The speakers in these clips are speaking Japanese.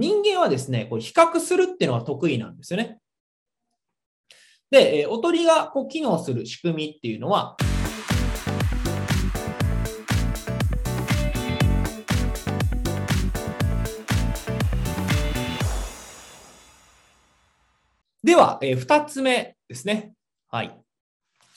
人間はですね、こう比較するっていうのが得意なんですよね。で、えおとりがこう機能する仕組みっていうのは、では、えー、2つ目ですね。はい。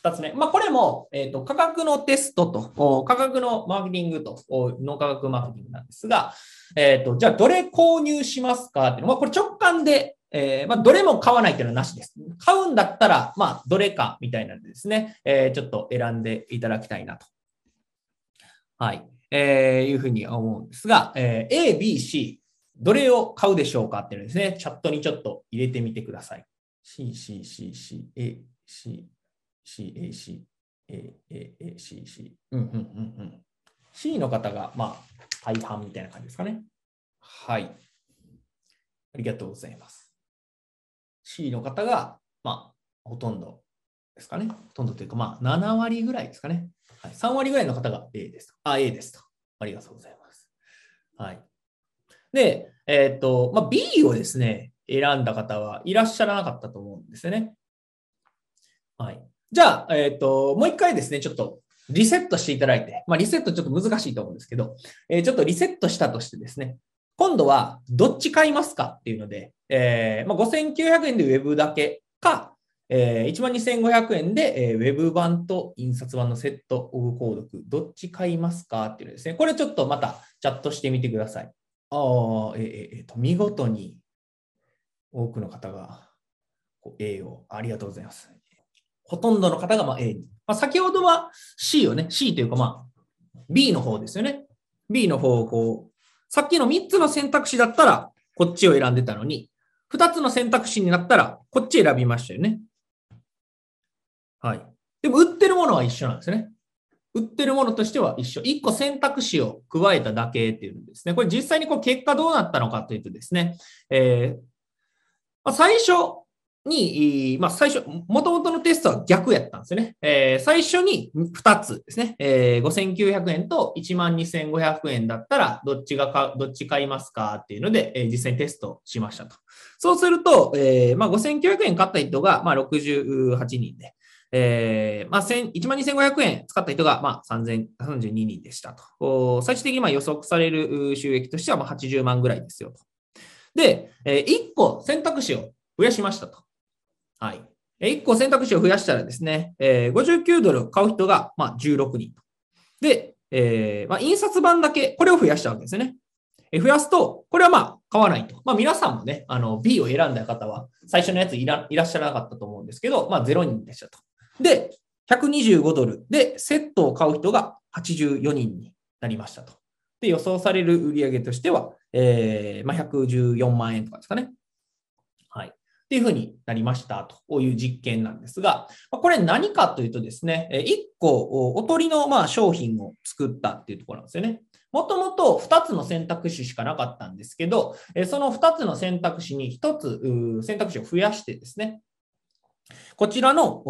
2つ目。まあ、これも、えっ、ー、と、価格のテストと、価格のマーケティングと、脳価格マーケティングなんですが、えっ、ー、と、じゃあ、どれ購入しますかっていうのは、まあ、これ直感で、えー、まあ、どれも買わないっていうのはなしです。買うんだったら、まあ、どれかみたいなんでですね、え、ちょっと選んでいただきたいなと。はい。えー、いうふうに思うんですが、えー、A、B、C、どれを買うでしょうかっていうのですね、チャットにちょっと入れてみてください。C、C、C、C、A、C、C、A、C、A、A、A、C、C。うんうんうんうん。C の方が、まあ、大半みたいな感じですかね。はい。ありがとうございます。C の方が、まあ、ほとんどですかね。ほとんどというか、まあ、7割ぐらいですかね。はい、3割ぐらいの方が A です。あ、A ですと。ありがとうございます。はい。で、えっ、ー、と、まあ、B をですね、選んだ方はいらっしゃらなかったと思うんですよね。はい。じゃあ、えっ、ー、と、もう一回ですね、ちょっとリセットしていただいて、まあ、リセットちょっと難しいと思うんですけど、えー、ちょっとリセットしたとしてですね、今度はどっち買いますかっていうので、えー、まあ、5900円で Web だけか、えー、12,500円で、えー、Web 版と印刷版のセットオブ購読、どっち買いますかっていうのですね。これちょっとまたチャットしてみてください。ああ、えー、えー、と、見事に多くの方が A を、ありがとうございます。ほとんどの方がま A に。まあ、先ほどは C をね、C というかまあ B の方ですよね。B の方をこう、さっきの3つの選択肢だったらこっちを選んでたのに、2つの選択肢になったらこっち選びましたよね。はい。でも売ってるものは一緒なんですね。売ってるものとしては一緒。1個選択肢を加えただけっていうんですね。これ実際にこう結果どうなったのかというとですね、えーまあ、最初に、まあ、最初、もともとのテストは逆やったんですよね。えー、最初に2つですね。えー、5900円と12500円だったら、どっちがか、どっち買いますかっていうので、えー、実際にテストしましたと。そうすると、えー、まあ、5900円買った人が、まあ、68人で、えー、まあ、12,500円使った人が、まあ、3,032人でしたと。最終的にまあ予測される収益としては、まあ、80万ぐらいですよと。で、え1個選択肢を増やしましたと。はい。1個選択肢を増やしたらですね、え59ドルを買う人が、ま16人。で、えー、まあ、印刷版だけ、これを増やしたわけですね。え増やすと、これはまあ、買わないと。まあ、皆さんもね、あの、B を選んだ方は、最初のやついらいらっしゃらなかったと思うんですけど、まあ、0人でしたと。で、125ドルで、セットを買う人が84人になりましたと。で、予想される売上としては、えー、まあ、114万円とかですかね。っていうふうになりましたという実験なんですが、これ何かというとですね、1個おとりのま商品を作ったっていうところなんですよね。もともと2つの選択肢しかなかったんですけど、その2つの選択肢に1つ選択肢を増やしてですね、こちらの、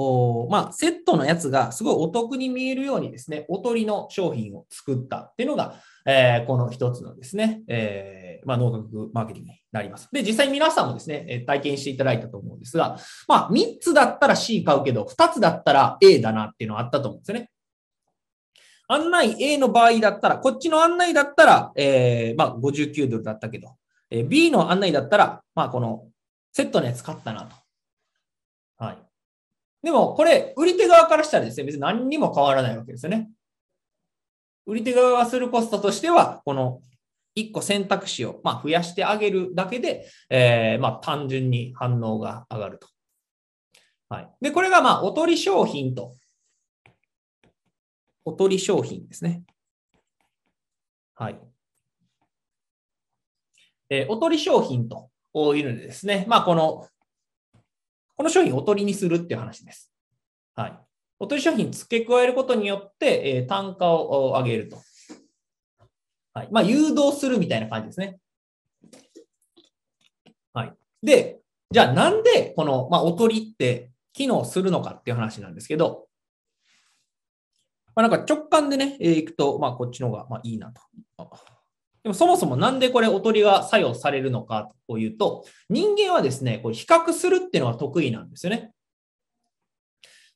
まあ、セットのやつがすごいお得に見えるようにですね、おとりの商品を作ったっていうのが、えー、この一つのですね、えー、まあ、脳科学マーケティングになります。で、実際皆さんもですね、体験していただいたと思うんですが、まあ、3つだったら C 買うけど、2つだったら A だなっていうのはあったと思うんですよね。案内 A の場合だったら、こっちの案内だったら、えー、まあ、59ドルだったけど、え、B の案内だったら、まあ、このセットのやつ買ったなと。でも、これ、売り手側からしたらですね、別に何にも変わらないわけですよね。売り手側がするコストとしては、この1個選択肢を、まあ、増やしてあげるだけで、えー、まあ、単純に反応が上がると。はい。で、これが、まあ、おとり商品と、おとり商品ですね。はい。えー、おとり商品というのでですね、まあ、この、この商品をおとりにするっていう話です。はい。おとり商品付け加えることによって、えー、単価を上げると。はい。まあ、誘導するみたいな感じですね。はい。で、じゃあなんでこの、まあ、おとりって機能するのかっていう話なんですけど、まあ、なんか直感でね、えー、いくと、まあ、こっちの方がまあいいなと。でもそもそもなんでこれおとりが作用されるのかというと、人間はですね、こう比較するっていうのが得意なんですよね。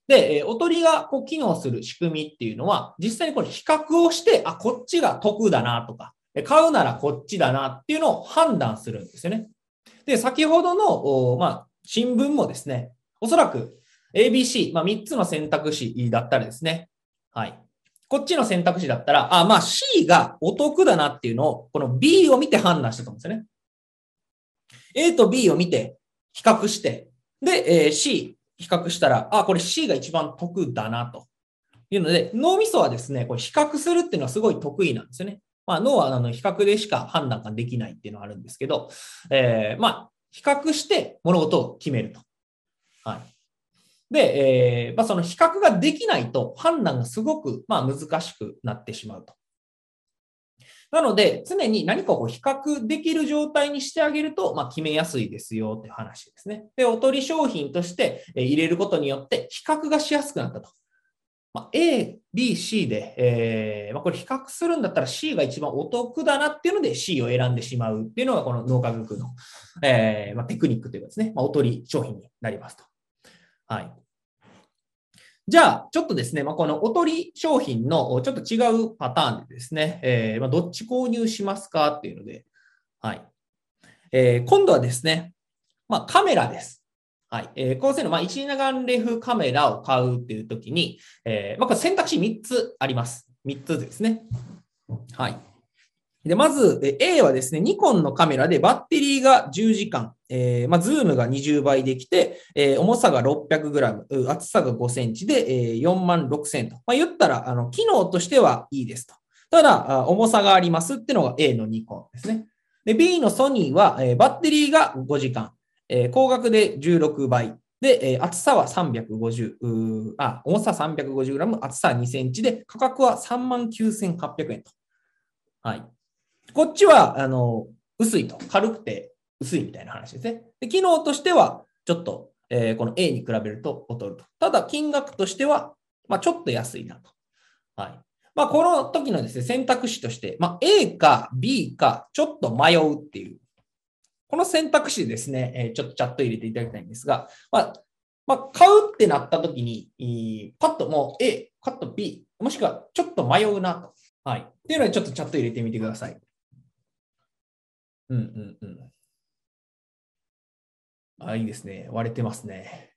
で、えおとりがこう機能する仕組みっていうのは、実際にこれ比較をして、あ、こっちが得だなとか、買うならこっちだなっていうのを判断するんですよね。で、先ほどの、まあ、新聞もですね、おそらく ABC、まあ、3つの選択肢だったらですね、はい。こっちの選択肢だったら、あ、まあ C がお得だなっていうのを、この B を見て判断したと思うんですよね。A と B を見て比較して、で、えー、C 比較したら、あ、これ C が一番得だなというので、脳みそはですね、これ比較するっていうのはすごい得意なんですよね。まあ、脳はあの比較でしか判断ができないっていうのはあるんですけど、えー、まあ、比較して物事を決めると。はい。で、えーまあ、その比較ができないと判断がすごく、まあ、難しくなってしまうと。なので、常に何かを比較できる状態にしてあげると、まあ、決めやすいですよって話ですね。で、おとり商品として入れることによって比較がしやすくなったと。まあ、A、B、C で、えーまあ、これ比較するんだったら C が一番お得だなっていうので C を選んでしまうっていうのがこの脳科学の、えーまあ、テクニックというかですね、まあ、おとり商品になりますと。はい。じゃあ、ちょっとですね、まあ、このおとり商品のちょっと違うパターンでですね、えー、まあ、どっち購入しますかっていうので、はい。えー、今度はですね、まあ、カメラです。はい。えー、高性能、まあ、一眼レフカメラを買うっていうときに、えー、まあ、これ選択肢3つあります。3つですね。はい。で、まず、A はですね、ニコンのカメラでバッテリーが10時間、えー、まあ、ズームが20倍できて、えー、重さが 600g、厚さが5センチで、えー、4万6000円と。まあ、言ったら、あの、機能としてはいいですと。ただ、重さがありますっていうのが A のニコンですね。で、B のソニーは、え、バッテリーが5時間、えー、光学で16倍。で、え、厚さは350、あ、重さ 350g、厚さ2センチで、価格は39,800円と。はい。こっちは、あの、薄いと。軽くて薄いみたいな話ですね。で機能としては、ちょっと、えー、この A に比べると劣ると。ただ、金額としては、まあ、ちょっと安いなと。はい。まあ、この時のですね、選択肢として、まあ、A か B か、ちょっと迷うっていう。この選択肢ですね、え、ちょっとチャット入れていただきたいんですが、まあ、まあ、買うってなった時に、パッともう A、カット B、もしくはちょっと迷うなと。はい。っていうので、ちょっとチャット入れてみてください。うんうんうん。あ、いいですね。割れてますね。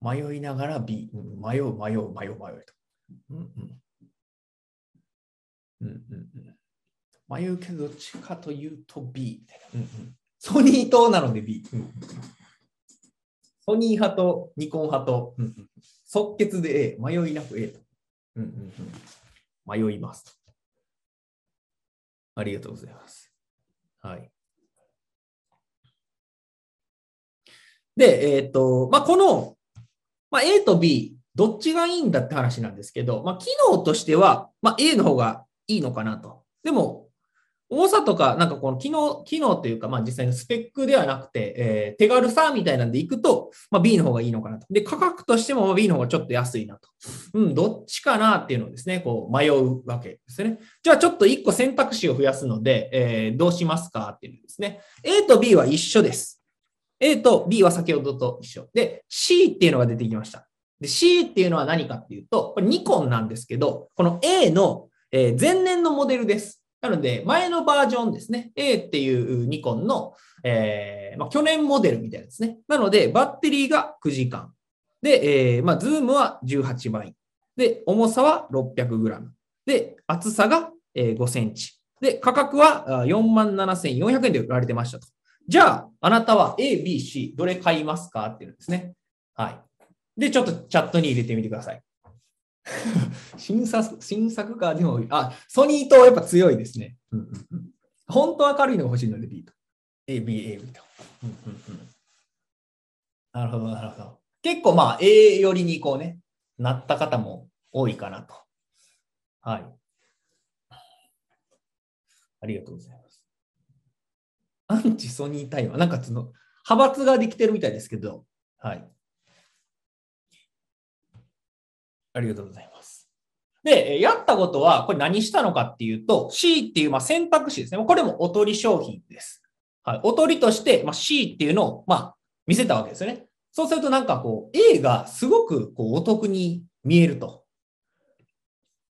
迷いながら B。迷う、迷う、迷う、迷うと。うんうん。うんうんうん。迷うけど、どっちかというと B。うんうん、ソニー党なので B。ソニー派とニコン派と、うんうん、即決で A。迷いなく A と。うんうんうん、迷います。ありがとうございます。はい。で、えっ、ー、と、まあ、この、まあ、A と B、どっちがいいんだって話なんですけど、まあ、機能としては、まあ、A の方がいいのかなと。でも、重さとか、なんかこの機能、機能というか、まあ実際のスペックではなくて、えー、手軽さみたいなんでいくと、まあ B の方がいいのかなと。で、価格としても B の方がちょっと安いなと。うん、どっちかなっていうのをですね、こう迷うわけですね。じゃあちょっと1個選択肢を増やすので、えー、どうしますかっていうのですね。A と B は一緒です。A と B は先ほどと一緒。で、C っていうのが出てきました。で、C っていうのは何かっていうと、これニコンなんですけど、この A の、えー、前年のモデルです。なので、前のバージョンですね。A っていうニコンの、えーまあ、去年モデルみたいですね。なので、バッテリーが9時間。で、えーまあ、ズームは18倍。で、重さは 600g。で、厚さが5センチ。で、価格は47,400円で売られてましたと。じゃあ、あなたは A、B、C、どれ買いますか？っていうんですね。はい。で、ちょっとチャットに入れてみてください。新作、新作か、でも、あ、ソニーとやっぱ強いですね。うんうんうん、本当明るいのが欲しいので B と。A、B、A、B と。うんうんうん、なるほど、なるほど。結構まあ A 寄りにこうね、なった方も多いかなと。はい。ありがとうございます。アンチソニータイマー。なんかその、派閥ができてるみたいですけど、はい。ありがとうございます。で、やったことは、これ何したのかっていうと、C っていうまあ選択肢ですね。これもおとり商品です。はい。おとりとして、まあ、C っていうのを、まあ、見せたわけですよね。そうするとなんかこう、A がすごくこうお得に見えると。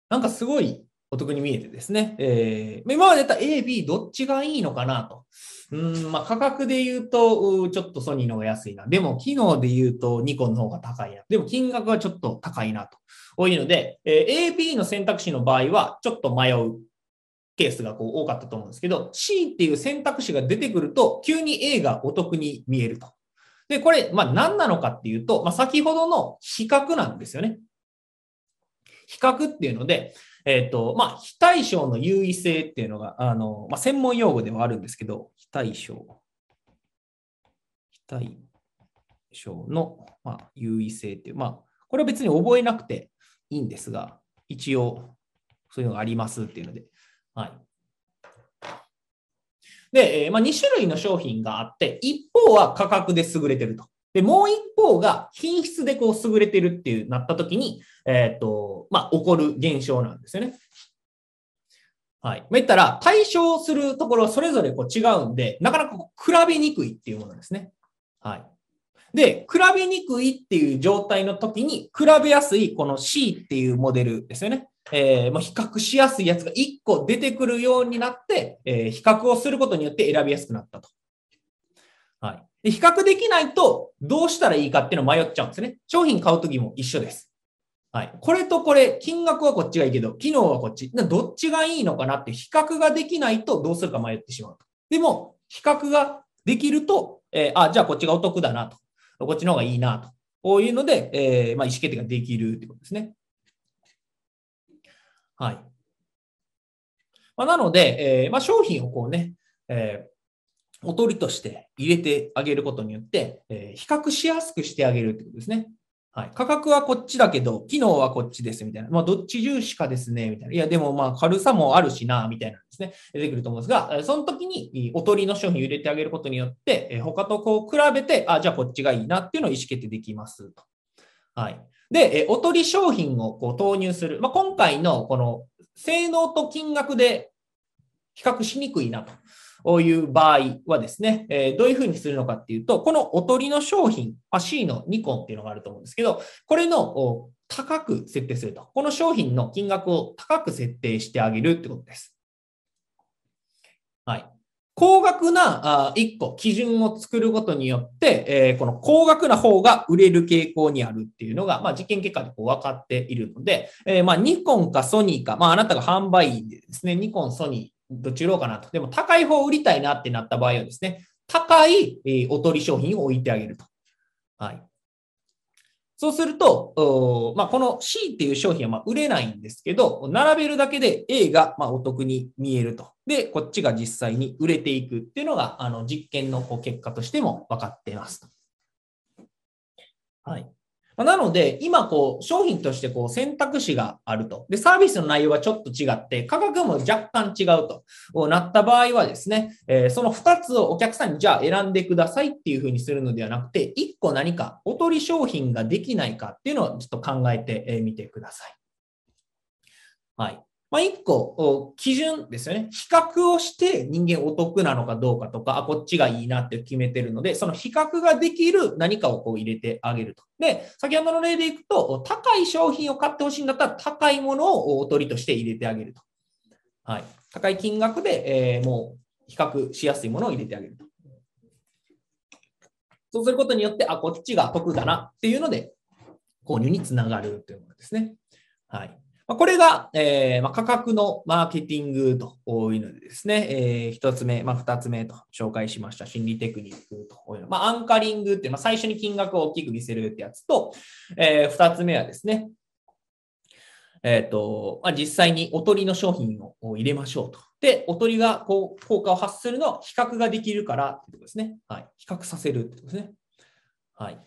なんかすごいお得に見えてですね。えー、今までやった A、B どっちがいいのかなと。うん、まあ価格で言うと、ちょっとソニーの方が安いな。でも機能で言うとニコンの方が高いな。でも金額はちょっと高いなと。こういので、えー、A、B の選択肢の場合はちょっと迷うケースがこう多かったと思うんですけど、C っていう選択肢が出てくると、急に A がお得に見えると。で、これ、まあ何なのかっていうと、まあ先ほどの比較なんですよね。比較っていうので、えっ、ー、と、まあ、非対称の優位性っていうのが、あの、まあ、専門用語ではあるんですけど、非対称。非対称の、まあ、優位性っていう、まあ、これは別に覚えなくていいんですが、一応、そういうのがありますっていうので、はい。で、まあ、2種類の商品があって、一方は価格で優れてると。で、もう一方が品質でこう優れてるっていうなった時に、えっ、ー、と、まあ、起こる現象なんですよね。はい。まあ、言ったら、対象するところはそれぞれこう違うんで、なかなかこう比べにくいっていうものですね。はい。で、比べにくいっていう状態の時に、比べやすいこの C っていうモデルですよね。えー、まあ、比較しやすいやつが1個出てくるようになって、えー、比較をすることによって選びやすくなったと。はい。で、比較できないとどうしたらいいかっていうの迷っちゃうんですね。商品買うときも一緒です。はい。これとこれ、金額はこっちがいいけど、機能はこっち。どっちがいいのかなって比較ができないとどうするか迷ってしまう。でも、比較ができると、えー、あ、じゃあこっちがお得だなと。こっちの方がいいなと。こういうので、えー、まあ、意思決定ができるってことですね。はい。まあ、なので、えー、まあ、商品をこうね、えおとりとして入れてあげることによって、えー、比較しやすくしてあげるってことですね。はい。価格はこっちだけど、機能はこっちですみたいな。まあ、どっち重視かですね、みたいな。いや、でもまあ、軽さもあるしな、みたいなんですね。出てくると思うんですが、その時に、おとりの商品を入れてあげることによって、他とこう比べて、あ、じゃあこっちがいいなっていうのを意思決定できますと。はい。で、おとり商品をこう投入する。まあ、今回のこの性能と金額で比較しにくいなと。いう場合はですね、えどういうふうにするのかっていうと、このおとりの商品、C のニコンっていうのがあると思うんですけど、これの高く設定すると。この商品の金額を高く設定してあげるってことです。はい。高額な1個基準を作ることによって、えこの高額な方が売れる傾向にあるっていうのが、まあ、実験結果でこう分かっているので、えまあ、ニコンかソニーか、まあ、あなたが販売員でですね、ニコン、ソニー、どっち売ろうかなと。でも高い方を売りたいなってなった場合はですね、高い、えおとり商品を置いてあげると。はい。そうすると、まあ、この C っていう商品はま売れないんですけど、並べるだけで A がまお得に見えると。で、こっちが実際に売れていくっていうのが、あの実験の結果としても分かっています。はい。なので、今こう、商品としてこう選択肢があると。で、サービスの内容はちょっと違って、価格も若干違うとなった場合はですね、え、その2つをお客さんにじゃあ選んでくださいっていうふうにするのではなくて、1個何かおとり商品ができないかっていうのをちょっと考えてみてください。はい。まあ、一個、基準ですよね。比較をして人間お得なのかどうかとか、あ、こっちがいいなって決めてるので、その比較ができる何かをこう入れてあげると。で、先ほどの例でいくと、高い商品を買ってほしいんだったら、高いものをおとりとして入れてあげると。はい。高い金額で、えー、もう比較しやすいものを入れてあげると。そうすることによって、あ、こっちが得だなっていうので、購入につながるというものですね。はい。まこれが、えーま、価格のマーケティングというのでですね、えー、1つ目、まあ、2つ目と紹介しました心理テクニックというの、まあ、アンカリングって、まあ、最初に金額を大きく見せるってやつと、えー、2つ目はですね、えっ、ー、と、まあ、実際におとりの商品を入れましょうと。で、おとりがこう効果を発するのは比較ができるからってことですね。はい。比較させるってことですね。はい。